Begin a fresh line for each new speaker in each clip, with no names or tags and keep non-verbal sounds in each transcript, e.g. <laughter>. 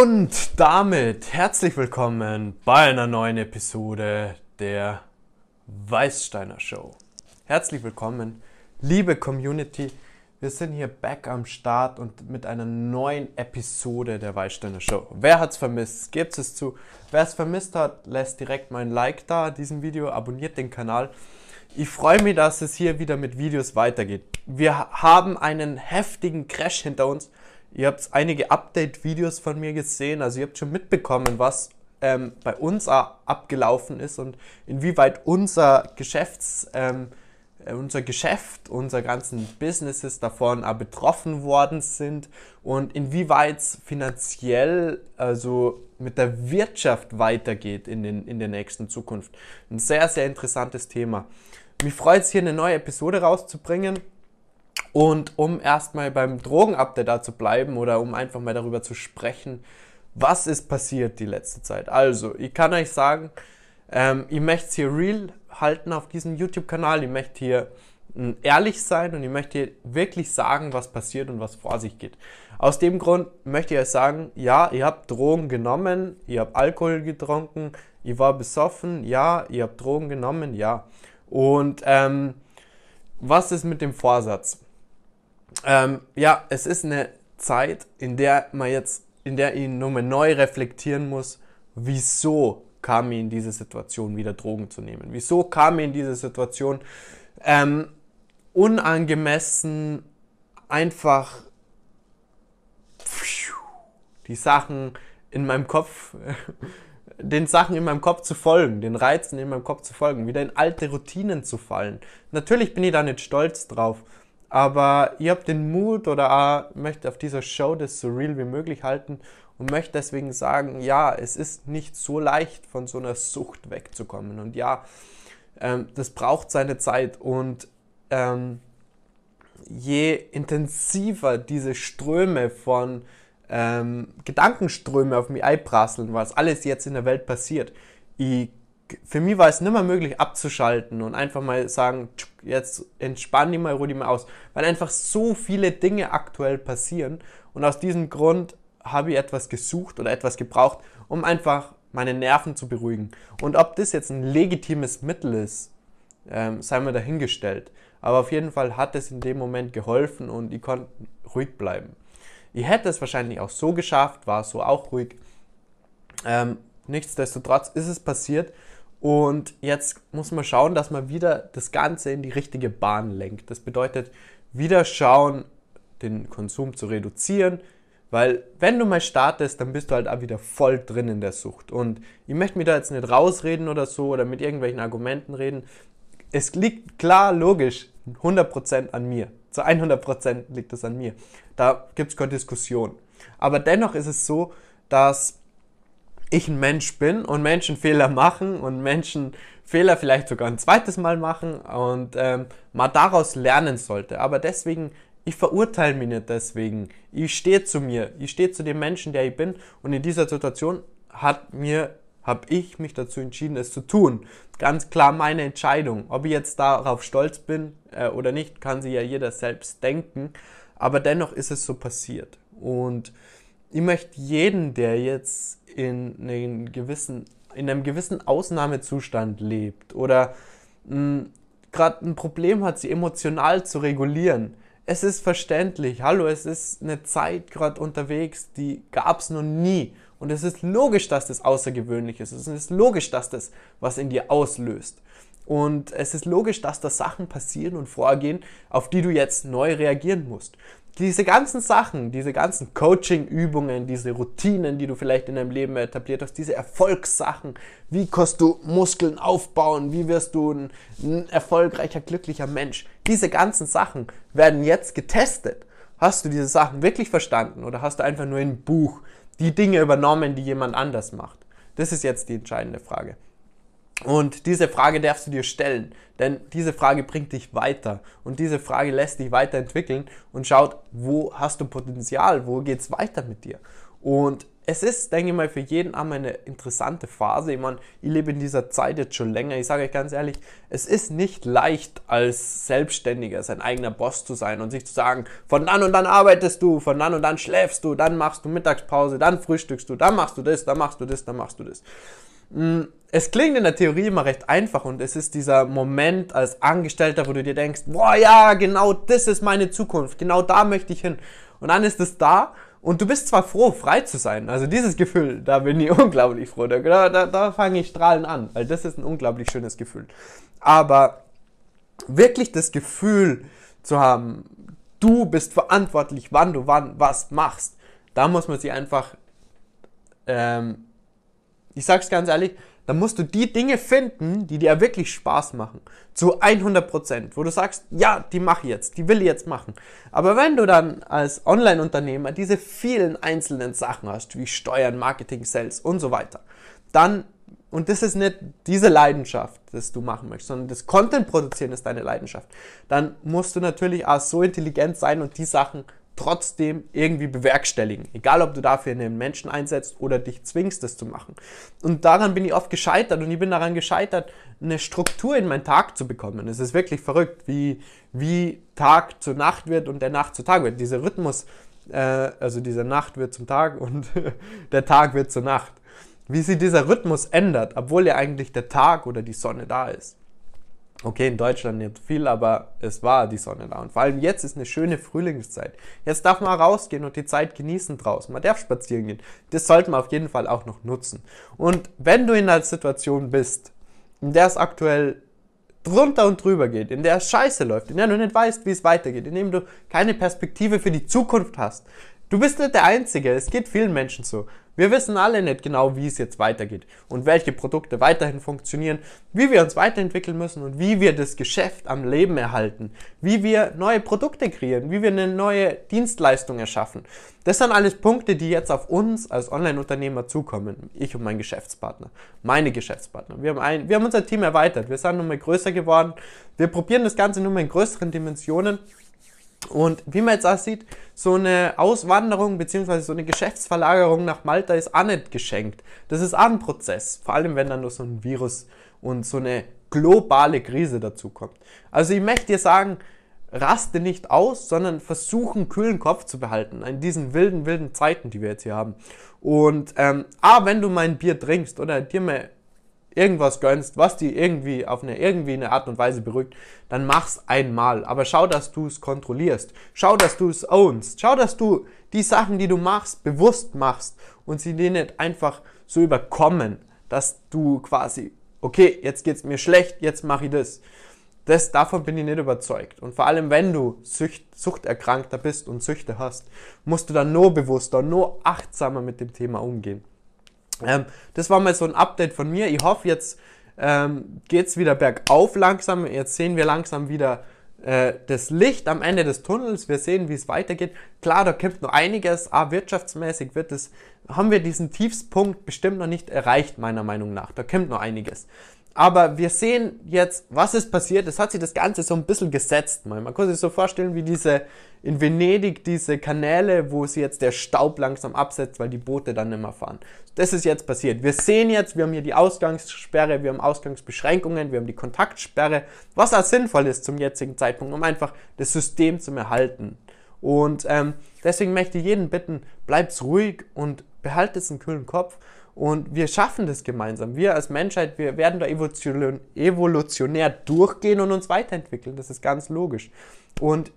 Und damit herzlich willkommen bei einer neuen Episode der Weißsteiner Show. Herzlich willkommen, liebe Community. Wir sind hier back am Start und mit einer neuen Episode der Weißsteiner Show. Wer hat's vermisst? Gebt es zu. Wer es vermisst hat, lässt direkt mein Like da, diesem Video, abonniert den Kanal. Ich freue mich, dass es hier wieder mit Videos weitergeht. Wir haben einen heftigen Crash hinter uns Ihr habt einige Update-Videos von mir gesehen, also ihr habt schon mitbekommen, was ähm, bei uns abgelaufen ist und inwieweit unser Geschäfts, ähm, äh, unser Geschäft, unsere ganzen Businesses davon auch betroffen worden sind und inwieweit es finanziell, also mit der Wirtschaft weitergeht in, den, in der nächsten Zukunft. Ein sehr, sehr interessantes Thema. Mich freut es hier eine neue Episode rauszubringen. Und um erstmal beim Drogenupdate da zu bleiben oder um einfach mal darüber zu sprechen, was ist passiert die letzte Zeit. Also, ich kann euch sagen, ähm, ich möchte es hier real halten auf diesem YouTube-Kanal. Ich möchte hier äh, ehrlich sein und ich möchte hier wirklich sagen, was passiert und was vor sich geht. Aus dem Grund möchte ich euch sagen, ja, ihr habt Drogen genommen, ihr habt Alkohol getrunken, ihr war besoffen, ja, ihr habt Drogen genommen, ja. Und ähm, was ist mit dem Vorsatz? Ähm, ja, es ist eine Zeit, in der man jetzt, in der ich nochmal neu reflektieren muss, wieso kam ich in diese Situation, wieder Drogen zu nehmen? Wieso kam ich in diese Situation, ähm, unangemessen einfach die Sachen in meinem Kopf, <laughs> den Sachen in meinem Kopf zu folgen, den Reizen in meinem Kopf zu folgen, wieder in alte Routinen zu fallen. Natürlich bin ich da nicht stolz drauf aber ich habe den Mut oder auch möchte auf dieser Show das so real wie möglich halten und möchte deswegen sagen, ja, es ist nicht so leicht von so einer Sucht wegzukommen. Und ja, ähm, das braucht seine Zeit und ähm, je intensiver diese Ströme von ähm, Gedankenströme auf mich einprasseln, was alles jetzt in der Welt passiert, ich für mich war es nicht mehr möglich abzuschalten und einfach mal sagen, jetzt entspann dich mal, ruh dich mal aus, weil einfach so viele Dinge aktuell passieren und aus diesem Grund habe ich etwas gesucht oder etwas gebraucht, um einfach meine Nerven zu beruhigen. Und ob das jetzt ein legitimes Mittel ist, ähm, sei mir dahingestellt. Aber auf jeden Fall hat es in dem Moment geholfen und ich konnte ruhig bleiben. Ich hätte es wahrscheinlich auch so geschafft, war so auch ruhig. Ähm, nichtsdestotrotz ist es passiert und jetzt muss man schauen, dass man wieder das Ganze in die richtige Bahn lenkt. Das bedeutet, wieder schauen, den Konsum zu reduzieren, weil wenn du mal startest, dann bist du halt auch wieder voll drin in der Sucht. Und ich möchte mir da jetzt nicht rausreden oder so oder mit irgendwelchen Argumenten reden. Es liegt klar, logisch, 100% an mir. Zu 100% liegt es an mir. Da gibt es keine Diskussion. Aber dennoch ist es so, dass ich ein Mensch bin und Menschen Fehler machen und Menschen Fehler vielleicht sogar ein zweites Mal machen und ähm, man daraus lernen sollte. Aber deswegen, ich verurteile mich nicht deswegen. Ich stehe zu mir, ich stehe zu dem Menschen, der ich bin und in dieser Situation hat mir, habe ich mich dazu entschieden, es zu tun. Ganz klar meine Entscheidung. Ob ich jetzt darauf stolz bin äh, oder nicht, kann sich ja jeder selbst denken. Aber dennoch ist es so passiert. Und ich möchte jeden, der jetzt in, einen gewissen, in einem gewissen Ausnahmezustand lebt oder hm, gerade ein Problem hat, sie emotional zu regulieren. Es ist verständlich. Hallo, es ist eine Zeit gerade unterwegs, die gab es noch nie. Und es ist logisch, dass das außergewöhnlich ist. Es ist logisch, dass das was in dir auslöst. Und es ist logisch, dass da Sachen passieren und vorgehen, auf die du jetzt neu reagieren musst diese ganzen Sachen, diese ganzen Coaching-Übungen, diese Routinen, die du vielleicht in deinem Leben etabliert hast, diese Erfolgssachen, wie kannst du Muskeln aufbauen, wie wirst du ein, ein erfolgreicher, glücklicher Mensch, diese ganzen Sachen werden jetzt getestet. Hast du diese Sachen wirklich verstanden oder hast du einfach nur ein Buch die Dinge übernommen, die jemand anders macht? Das ist jetzt die entscheidende Frage. Und diese Frage darfst du dir stellen, denn diese Frage bringt dich weiter und diese Frage lässt dich weiterentwickeln und schaut, wo hast du Potenzial, wo geht's weiter mit dir. Und es ist, denke ich mal, für jeden einmal eine interessante Phase. Ich meine, ich lebe in dieser Zeit jetzt schon länger. Ich sage euch ganz ehrlich, es ist nicht leicht, als Selbstständiger sein eigener Boss zu sein und sich zu sagen, von dann und dann arbeitest du, von dann und dann schläfst du, dann machst du Mittagspause, dann frühstückst du, dann machst du das, dann machst du das, dann machst du das. Mm, es klingt in der Theorie immer recht einfach und es ist dieser Moment als Angestellter, wo du dir denkst, boah ja, genau das ist meine Zukunft, genau da möchte ich hin. Und dann ist es da und du bist zwar froh, frei zu sein, also dieses Gefühl, da bin ich <laughs> unglaublich froh, da, da, da fange ich strahlen an, weil das ist ein unglaublich schönes Gefühl. Aber wirklich das Gefühl zu haben, du bist verantwortlich, wann du wann was machst, da muss man sich einfach, ähm, ich sag's ganz ehrlich, dann musst du die Dinge finden, die dir wirklich Spaß machen. Zu 100%. Wo du sagst, ja, die mache ich jetzt, die will ich jetzt machen. Aber wenn du dann als Online-Unternehmer diese vielen einzelnen Sachen hast, wie Steuern, Marketing, Sales und so weiter, dann, und das ist nicht diese Leidenschaft, das du machen möchtest, sondern das Content produzieren ist deine Leidenschaft, dann musst du natürlich auch so intelligent sein und die Sachen trotzdem irgendwie bewerkstelligen. Egal, ob du dafür einen Menschen einsetzt oder dich zwingst, das zu machen. Und daran bin ich oft gescheitert und ich bin daran gescheitert, eine Struktur in meinen Tag zu bekommen. Es ist wirklich verrückt, wie, wie Tag zur Nacht wird und der Nacht zu Tag wird. Dieser Rhythmus, äh, also diese Nacht wird zum Tag <laughs> und der Tag wird zur Nacht. Wie sich dieser Rhythmus ändert, obwohl ja eigentlich der Tag oder die Sonne da ist. Okay, in Deutschland nicht viel, aber es war die Sonne da. Und vor allem jetzt ist eine schöne Frühlingszeit. Jetzt darf man rausgehen und die Zeit genießen draußen. Man darf spazieren gehen. Das sollte man auf jeden Fall auch noch nutzen. Und wenn du in einer Situation bist, in der es aktuell drunter und drüber geht, in der es scheiße läuft, in der du nicht weißt, wie es weitergeht, in dem du keine Perspektive für die Zukunft hast, Du bist nicht der Einzige, es geht vielen Menschen so. Wir wissen alle nicht genau, wie es jetzt weitergeht und welche Produkte weiterhin funktionieren, wie wir uns weiterentwickeln müssen und wie wir das Geschäft am Leben erhalten, wie wir neue Produkte kreieren, wie wir eine neue Dienstleistung erschaffen. Das sind alles Punkte, die jetzt auf uns als Online-Unternehmer zukommen. Ich und mein Geschäftspartner, meine Geschäftspartner. Wir haben, ein, wir haben unser Team erweitert, wir sind nun mal größer geworden, wir probieren das Ganze nun mal in größeren Dimensionen und wie man jetzt auch sieht, so eine Auswanderung bzw. so eine Geschäftsverlagerung nach Malta ist auch nicht geschenkt. Das ist auch ein Prozess, vor allem wenn dann nur so ein Virus und so eine globale Krise dazu kommt. Also ich möchte dir sagen, raste nicht aus, sondern versuche einen kühlen Kopf zu behalten in diesen wilden, wilden Zeiten, die wir jetzt hier haben. Und ähm, ah, wenn du mein Bier trinkst oder dir mal irgendwas gönnst, was die irgendwie auf eine irgendwie eine Art und Weise beruhigt, dann mach's einmal. Aber schau, dass du es kontrollierst. Schau, dass du es ownst. Schau, dass du die Sachen, die du machst, bewusst machst und sie dir nicht einfach so überkommen, dass du quasi, okay, jetzt geht's mir schlecht, jetzt mache ich das. Das, davon bin ich nicht überzeugt. Und vor allem, wenn du Sucht, Suchterkrankter bist und Süchte hast, musst du dann nur bewusster, nur achtsamer mit dem Thema umgehen. Ähm, das war mal so ein Update von mir. Ich hoffe, jetzt ähm, geht es wieder bergauf langsam. Jetzt sehen wir langsam wieder äh, das Licht am Ende des Tunnels. Wir sehen, wie es weitergeht. Klar, da kommt noch einiges. Ah, wirtschaftsmäßig wird es, haben wir diesen Tiefspunkt bestimmt noch nicht erreicht, meiner Meinung nach. Da kommt noch einiges. Aber wir sehen jetzt, was ist passiert. Es hat sich das Ganze so ein bisschen gesetzt. Man kann sich so vorstellen, wie diese in Venedig, diese Kanäle, wo sie jetzt der Staub langsam absetzt, weil die Boote dann nicht mehr fahren. Das ist jetzt passiert. Wir sehen jetzt, wir haben hier die Ausgangssperre, wir haben Ausgangsbeschränkungen, wir haben die Kontaktsperre, was auch sinnvoll ist zum jetzigen Zeitpunkt, um einfach das System zu erhalten. Und ähm, deswegen möchte ich jeden bitten, bleibt ruhig und behaltet einen kühlen Kopf und wir schaffen das gemeinsam. Wir als Menschheit, wir werden da evolutionär durchgehen und uns weiterentwickeln. Das ist ganz logisch. Und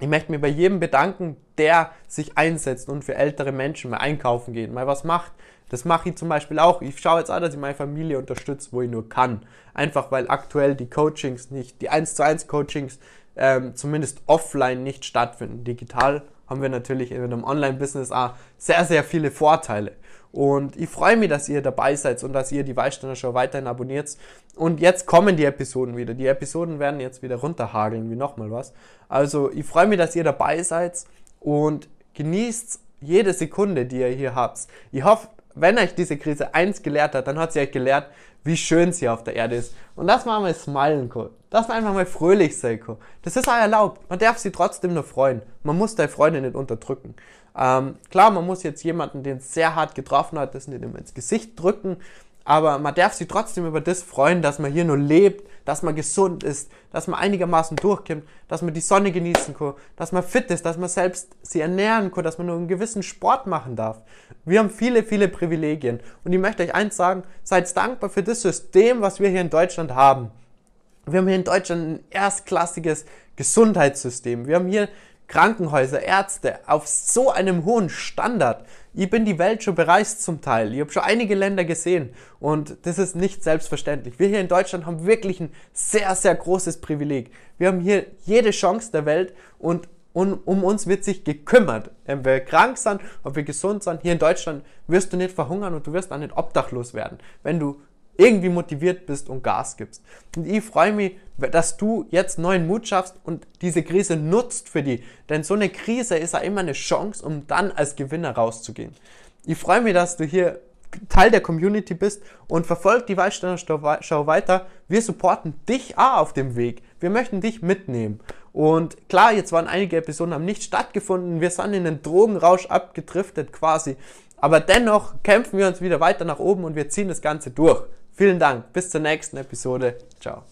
ich möchte mir bei jedem bedanken, der sich einsetzt und für ältere Menschen mal einkaufen geht, mal was macht. Das mache ich zum Beispiel auch. Ich schaue jetzt auch, dass ich meine Familie unterstütze, wo ich nur kann. Einfach weil aktuell die Coachings nicht, die 1 zu 1 Coachings ähm, zumindest offline nicht stattfinden. Digital haben wir natürlich in einem Online-Business auch sehr, sehr viele Vorteile. Und ich freue mich, dass ihr dabei seid und dass ihr die Weißsteiner Show weiterhin abonniert. Und jetzt kommen die Episoden wieder. Die Episoden werden jetzt wieder runterhageln, wie nochmal was. Also ich freue mich, dass ihr dabei seid und genießt jede Sekunde, die ihr hier habt. Ich hoffe, wenn euch diese Krise eins gelehrt hat, dann hat sie euch gelehrt, wie schön sie auf der Erde ist. Und das war mal smilen, Co. Das war einfach mal fröhlich sein, Co. Das ist auch erlaubt. Man darf sie trotzdem nur freuen. Man muss deine Freunde nicht unterdrücken. Ähm, klar, man muss jetzt jemanden, den es sehr hart getroffen hat, das nicht immer ins Gesicht drücken, aber man darf sich trotzdem über das freuen, dass man hier nur lebt, dass man gesund ist, dass man einigermaßen durchkommt, dass man die Sonne genießen kann, dass man fit ist, dass man selbst sie ernähren kann, dass man nur einen gewissen Sport machen darf. Wir haben viele, viele Privilegien. Und ich möchte euch eins sagen, seid dankbar für das System, was wir hier in Deutschland haben. Wir haben hier in Deutschland ein erstklassiges Gesundheitssystem. Wir haben hier Krankenhäuser, Ärzte auf so einem hohen Standard. Ich bin die Welt schon bereist zum Teil. Ich habe schon einige Länder gesehen und das ist nicht selbstverständlich. Wir hier in Deutschland haben wirklich ein sehr, sehr großes Privileg. Wir haben hier jede Chance der Welt und um, um uns wird sich gekümmert. Wenn wir krank sind, ob wir gesund sind, hier in Deutschland wirst du nicht verhungern und du wirst auch nicht obdachlos werden, wenn du irgendwie motiviert bist und Gas gibst. Und ich freue mich, dass du jetzt neuen Mut schaffst und diese Krise nutzt für die. Denn so eine Krise ist ja immer eine Chance, um dann als Gewinner rauszugehen. Ich freue mich, dass du hier Teil der Community bist und verfolgt die Waldsteiner Schau weiter. Wir supporten dich auch auf dem Weg. Wir möchten dich mitnehmen. Und klar, jetzt waren einige Episoden haben nicht stattgefunden. Wir sind in den Drogenrausch abgedriftet quasi. Aber dennoch kämpfen wir uns wieder weiter nach oben und wir ziehen das Ganze durch. Vielen Dank. Bis zur nächsten Episode. Ciao.